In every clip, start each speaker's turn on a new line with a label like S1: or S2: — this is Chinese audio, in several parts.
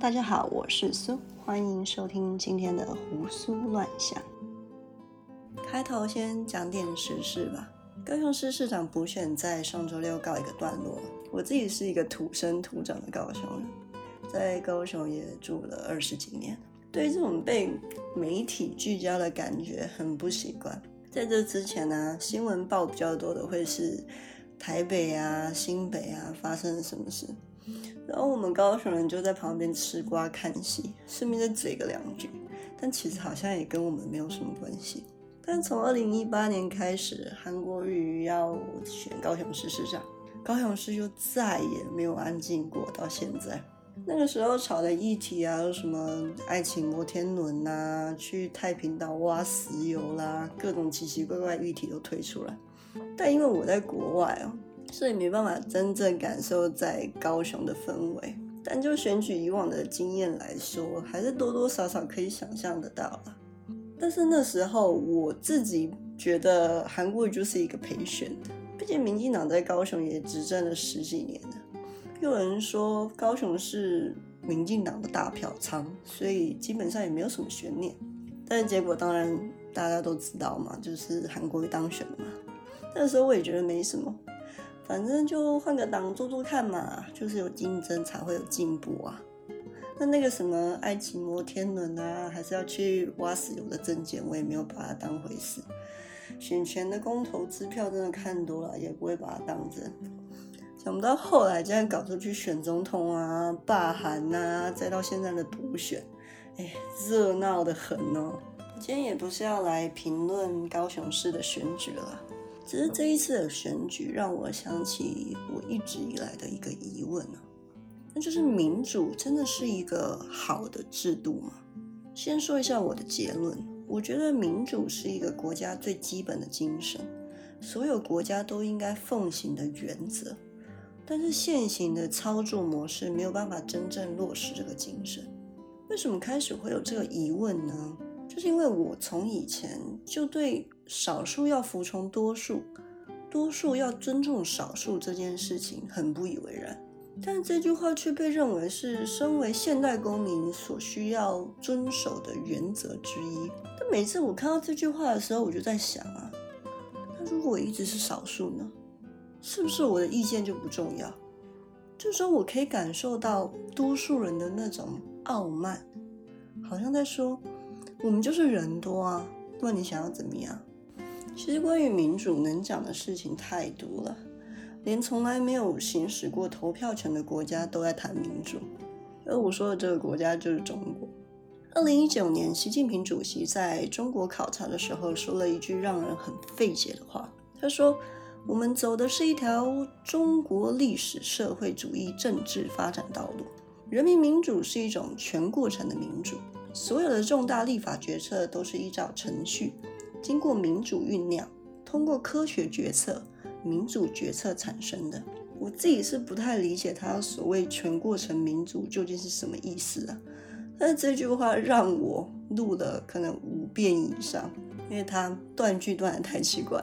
S1: 大家好，我是苏，欢迎收听今天的胡思乱想。开头先讲点时事吧。高雄市市长补选在上周六告一个段落。我自己是一个土生土长的高雄人，在高雄也住了二十几年，对这种被媒体聚焦的感觉很不习惯。在这之前呢，新闻报比较多的会是台北啊、新北啊发生了什么事。然后我们高雄人就在旁边吃瓜看戏，顺便再嘴个两句，但其实好像也跟我们没有什么关系。但从二零一八年开始，韩国瑜要选高雄市市长，高雄市就再也没有安静过。到现在，那个时候炒的议题啊，有什么爱情摩天轮呐，去太平岛挖石油啦，各种奇奇怪怪议题都推出来。但因为我在国外哦。所以没办法真正感受在高雄的氛围，但就选举以往的经验来说，还是多多少少可以想象得到了。但是那时候我自己觉得韩国就是一个陪选的，毕竟民进党在高雄也执政了十几年了。有人说高雄是民进党的大票仓，所以基本上也没有什么悬念。但是结果当然大家都知道嘛，就是韩国当选嘛。那时候我也觉得没什么。反正就换个党做做看嘛，就是有竞争才会有进步啊。那那个什么爱情摩天轮啊，还是要去挖石油的证件，我也没有把它当回事。选前的公投支票真的看多了，也不会把它当真。想不到后来竟然搞出去选总统啊、罢韩呐，再到现在的补选，哎，热闹的很哦。今天也不是要来评论高雄市的选举了。只是这一次的选举让我想起我一直以来的一个疑问呢，那就是民主真的是一个好的制度吗？先说一下我的结论，我觉得民主是一个国家最基本的精神，所有国家都应该奉行的原则。但是现行的操作模式没有办法真正落实这个精神。为什么开始会有这个疑问呢？就是因为我从以前就对。少数要服从多数，多数要尊重少数这件事情很不以为然，但这句话却被认为是身为现代公民所需要遵守的原则之一。但每次我看到这句话的时候，我就在想啊，那如果我一直是少数呢？是不是我的意见就不重要？就说我可以感受到多数人的那种傲慢，好像在说我们就是人多啊，不然你想要怎么样？其实关于民主能讲的事情太多了，连从来没有行使过投票权的国家都在谈民主。而我说的这个国家就是中国。二零一九年，习近平主席在中国考察的时候说了一句让人很费解的话。他说：“我们走的是一条中国历史社会主义政治发展道路，人民民主是一种全过程的民主，所有的重大立法决策都是依照程序。”经过民主酝酿，通过科学决策、民主决策产生的。我自己是不太理解他所谓全过程民主究竟是什么意思啊？但是这句话让我录了可能五遍以上，因为他断句断的太奇怪。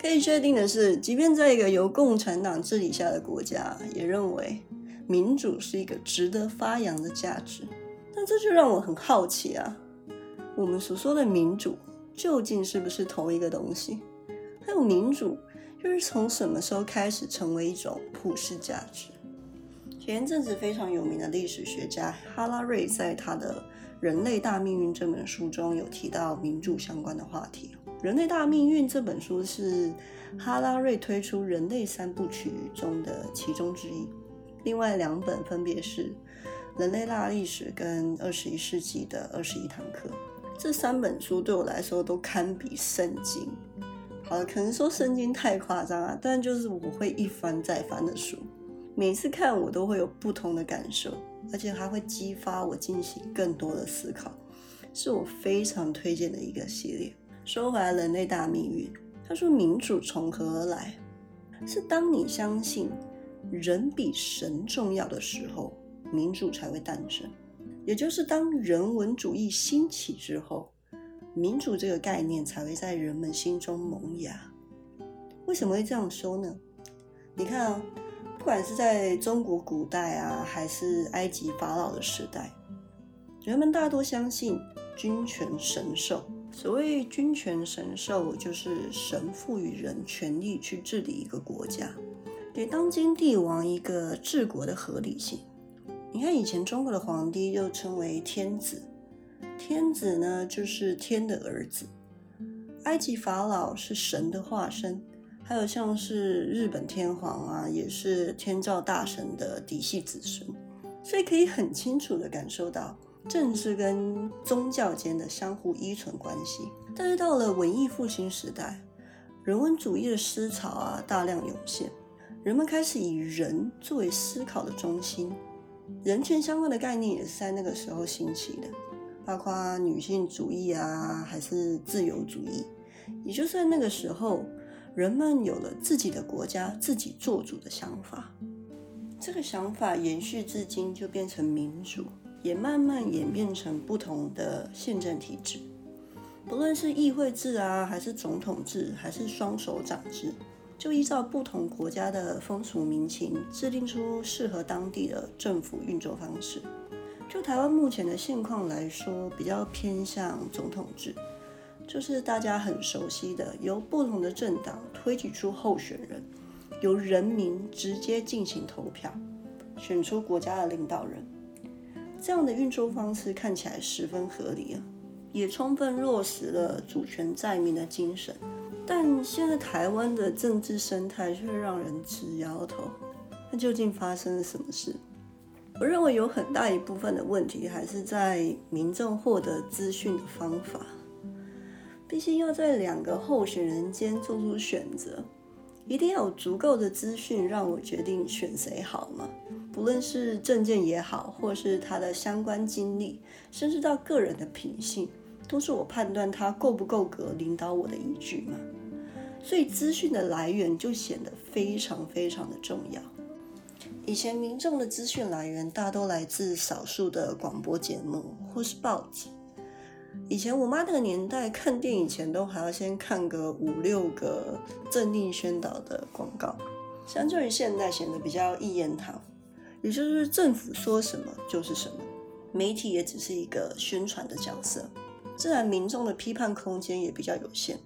S1: 可以确定的是，即便在一个由共产党治理下的国家，也认为民主是一个值得发扬的价值。但这就让我很好奇啊，我们所说的民主。究竟是不是同一个东西？还有民主又是从什么时候开始成为一种普世价值？前阵子非常有名的历史学家哈拉瑞在他的《人类大命运》这本书中有提到民主相关的话题。《人类大命运》这本书是哈拉瑞推出人类三部曲中的其中之一，另外两本分别是《人类大历史》跟《二十一世纪的二十一堂课》。这三本书对我来说都堪比圣经。好了，可能说圣经太夸张了，但就是我会一翻再翻的书，每次看我都会有不同的感受，而且还会激发我进行更多的思考，是我非常推荐的一个系列。说回来，人类大命运，他说民主从何而来？是当你相信人比神重要的时候，民主才会诞生。也就是当人文主义兴起之后，民主这个概念才会在人们心中萌芽。为什么会这样说呢？你看啊，不管是在中国古代啊，还是埃及法老的时代，人们大多相信君权神授。所谓君权神授，就是神赋予人权力去治理一个国家，给当今帝王一个治国的合理性。你看，以前中国的皇帝又称为天子，天子呢就是天的儿子。埃及法老是神的化身，还有像是日本天皇啊，也是天照大神的嫡系子孙，所以可以很清楚的感受到政治跟宗教间的相互依存关系。但是到了文艺复兴时代，人文主义的思潮啊大量涌现，人们开始以人作为思考的中心。人权相关的概念也是在那个时候兴起的，包括女性主义啊，还是自由主义。也就在那个时候，人们有了自己的国家、自己做主的想法。这个想法延续至今，就变成民主，也慢慢演变成不同的宪政体制。不论是议会制啊，还是总统制，还是双手掌制。就依照不同国家的风俗民情，制定出适合当地的政府运作方式。就台湾目前的现况来说，比较偏向总统制，就是大家很熟悉的，由不同的政党推举出候选人，由人民直接进行投票，选出国家的领导人。这样的运作方式看起来十分合理啊，也充分落实了主权在民的精神。但现在台湾的政治生态却让人直摇头。那究竟发生了什么事？我认为有很大一部分的问题还是在民众获得资讯的方法。毕竟要在两个候选人间做出选择，一定要有足够的资讯让我决定选谁好吗？不论是证件也好，或是他的相关经历，甚至到个人的品性，都是我判断他够不够格领导我的依据嘛。所以资讯的来源就显得非常非常的重要。以前民众的资讯来源大都来自少数的广播节目或是报纸。以前我妈那个年代看电影前都还要先看个五六个政令宣导的广告，相较于现在显得比较一言堂，也就是政府说什么就是什么，媒体也只是一个宣传的角色。自然，民众的批判空间也比较有限，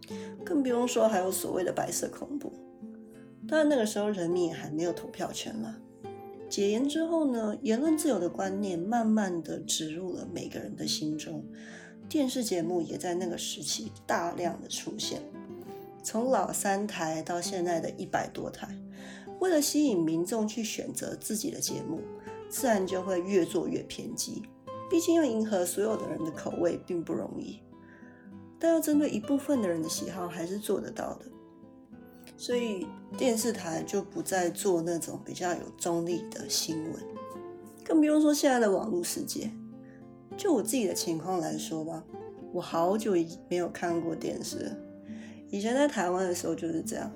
S1: 更不用说还有所谓的白色恐怖。当然，那个时候人民也还没有投票权嘛。解严之后呢，言论自由的观念慢慢的植入了每个人的心中，电视节目也在那个时期大量的出现，从老三台到现在的一百多台，为了吸引民众去选择自己的节目，自然就会越做越偏激。毕竟要迎合所有的人的口味并不容易，但要针对一部分的人的喜好还是做得到的。所以电视台就不再做那种比较有中立的新闻，更不用说现在的网络世界。就我自己的情况来说吧，我好久没有看过电视。以前在台湾的时候就是这样，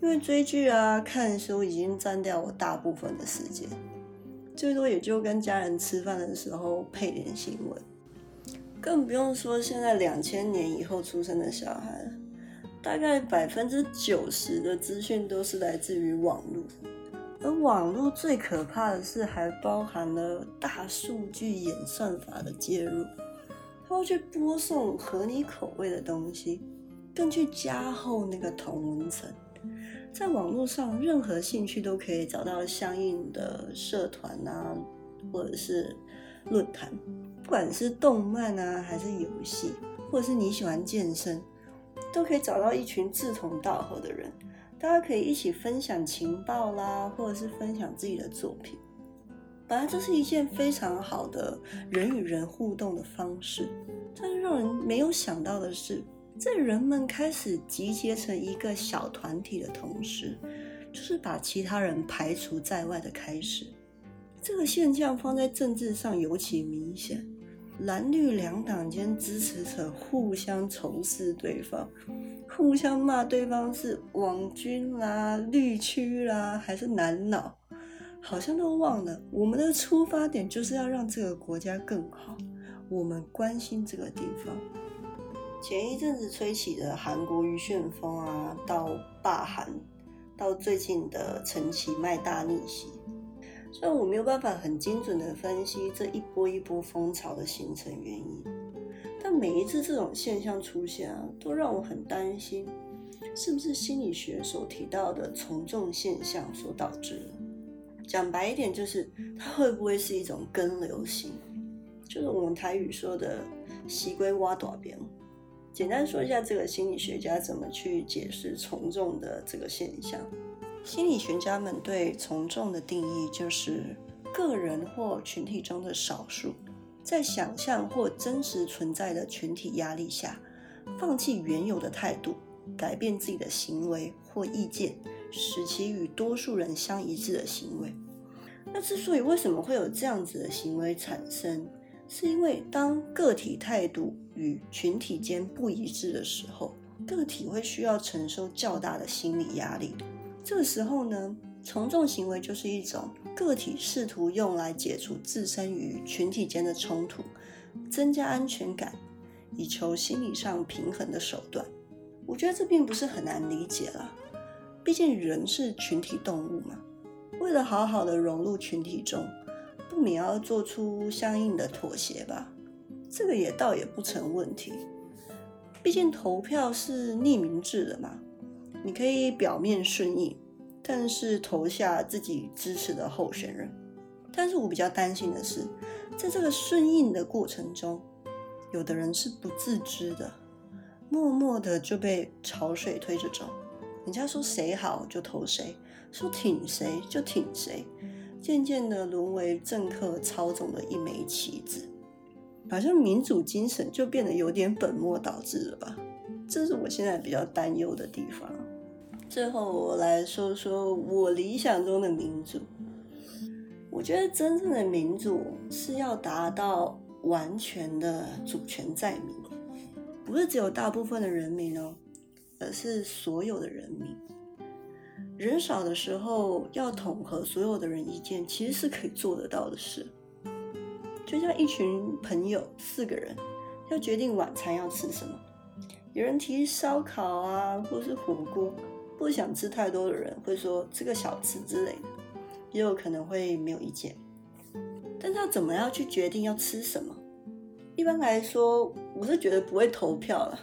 S1: 因为追剧啊、看书已经占掉我大部分的时间。最多也就跟家人吃饭的时候配点新闻，更不用说现在两千年以后出生的小孩，大概百分之九十的资讯都是来自于网络，而网络最可怕的是还包含了大数据演算法的介入，它会去播送合你口味的东西，更去加厚那个同文层。在网络上，任何兴趣都可以找到相应的社团啊，或者是论坛。不管是动漫啊，还是游戏，或者是你喜欢健身，都可以找到一群志同道合的人，大家可以一起分享情报啦，或者是分享自己的作品。本来这是一件非常好的人与人互动的方式，但是让人没有想到的是。在人们开始集结成一个小团体的同时，就是把其他人排除在外的开始。这个现象放在政治上尤其明显，蓝绿两党间支持者互相仇视对方，互相骂对方是网军啦、绿区啦，还是难脑，好像都忘了我们的出发点就是要让这个国家更好，我们关心这个地方。前一阵子吹起的韩国瑜旋风啊，到霸韩，到最近的陈其迈大逆袭。虽然我没有办法很精准的分析这一波一波风潮的形成原因，但每一次这种现象出现啊，都让我很担心，是不是心理学所提到的从众现象所导致的？讲白一点，就是它会不会是一种跟流行？就是我们台语说的“习归挖短边”。简单说一下，这个心理学家怎么去解释从众的这个现象。心理学家们对从众的定义，就是个人或群体中的少数，在想象或真实存在的群体压力下，放弃原有的态度，改变自己的行为或意见。使其与多数人相一致的行为。那之所以为什么会有这样子的行为产生，是因为当个体态度与群体间不一致的时候，个体会需要承受较大的心理压力。这个时候呢，从众行为就是一种个体试图用来解除自身与群体间的冲突，增加安全感，以求心理上平衡的手段。我觉得这并不是很难理解了。毕竟人是群体动物嘛，为了好好的融入群体中，你要做出相应的妥协吧。这个也倒也不成问题。毕竟投票是匿名制的嘛，你可以表面顺应，但是投下自己支持的候选人。但是我比较担心的是，在这个顺应的过程中，有的人是不自知的，默默的就被潮水推着走。人家说谁好就投谁，说挺谁就挺谁，渐渐的沦为政客操纵的一枚棋子，好像民主精神就变得有点本末倒置了吧？这是我现在比较担忧的地方。最后我来说说我理想中的民主。我觉得真正的民主是要达到完全的主权在民，不是只有大部分的人民哦。而是所有的人民，人少的时候要统合所有的人意见，其实是可以做得到的事。就像一群朋友四个人要决定晚餐要吃什么，有人提烧烤啊，或是火锅，不想吃太多的人会说吃个小吃之类的，也有可能会没有意见。但是要怎么样去决定要吃什么？一般来说，我是觉得不会投票了。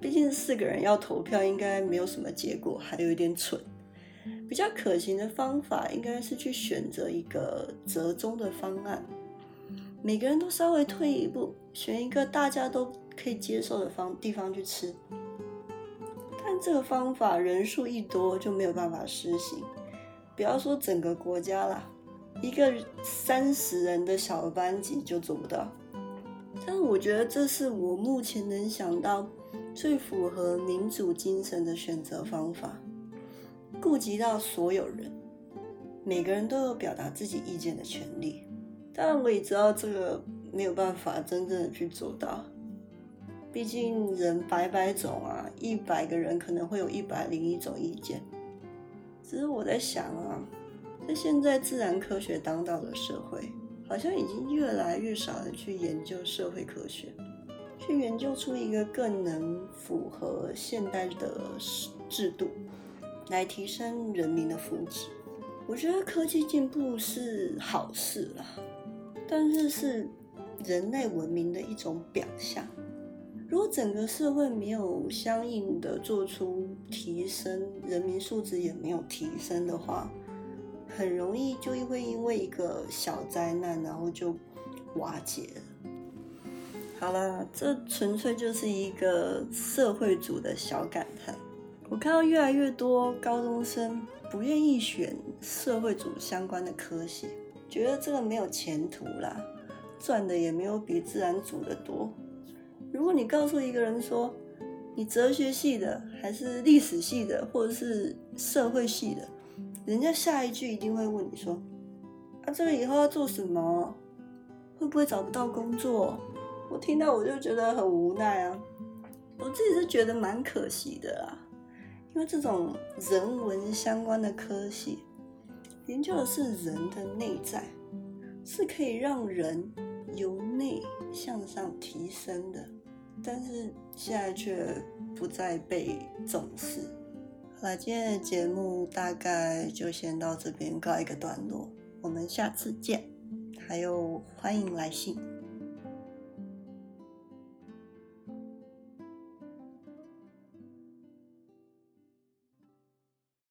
S1: 毕竟四个人要投票，应该没有什么结果，还有一点蠢。比较可行的方法，应该是去选择一个折中的方案，每个人都稍微退一步，选一个大家都可以接受的方地方去吃。但这个方法人数一多就没有办法实行，不要说整个国家啦，一个三十人的小班级就做不到。但是我觉得这是我目前能想到。最符合民主精神的选择方法，顾及到所有人，每个人都有表达自己意见的权利。当然，我也知道这个没有办法真正的去做到，毕竟人百百种啊，一百个人可能会有一百零一种意见。只是我在想啊，在现在自然科学当道的社会，好像已经越来越少人去研究社会科学。去研究出一个更能符合现代的制度，来提升人民的福祉。我觉得科技进步是好事啦，但是是人类文明的一种表象。如果整个社会没有相应的做出提升，人民素质也没有提升的话，很容易就会因为一个小灾难，然后就瓦解了。好了，这纯粹就是一个社会组的小感叹。我看到越来越多高中生不愿意选社会组相关的科系，觉得这个没有前途啦，赚的也没有比自然组的多。如果你告诉一个人说，你哲学系的，还是历史系的，或者是社会系的，人家下一句一定会问你说，啊，这个以后要做什么？会不会找不到工作？我听到我就觉得很无奈啊，我自己是觉得蛮可惜的啦，因为这种人文相关的科系，研究的是人的内在，是可以让人由内向上提升的，但是现在却不再被重视，好了，今天的节目大概就先到这边告一个段落，我们下次见。还有，欢迎来信。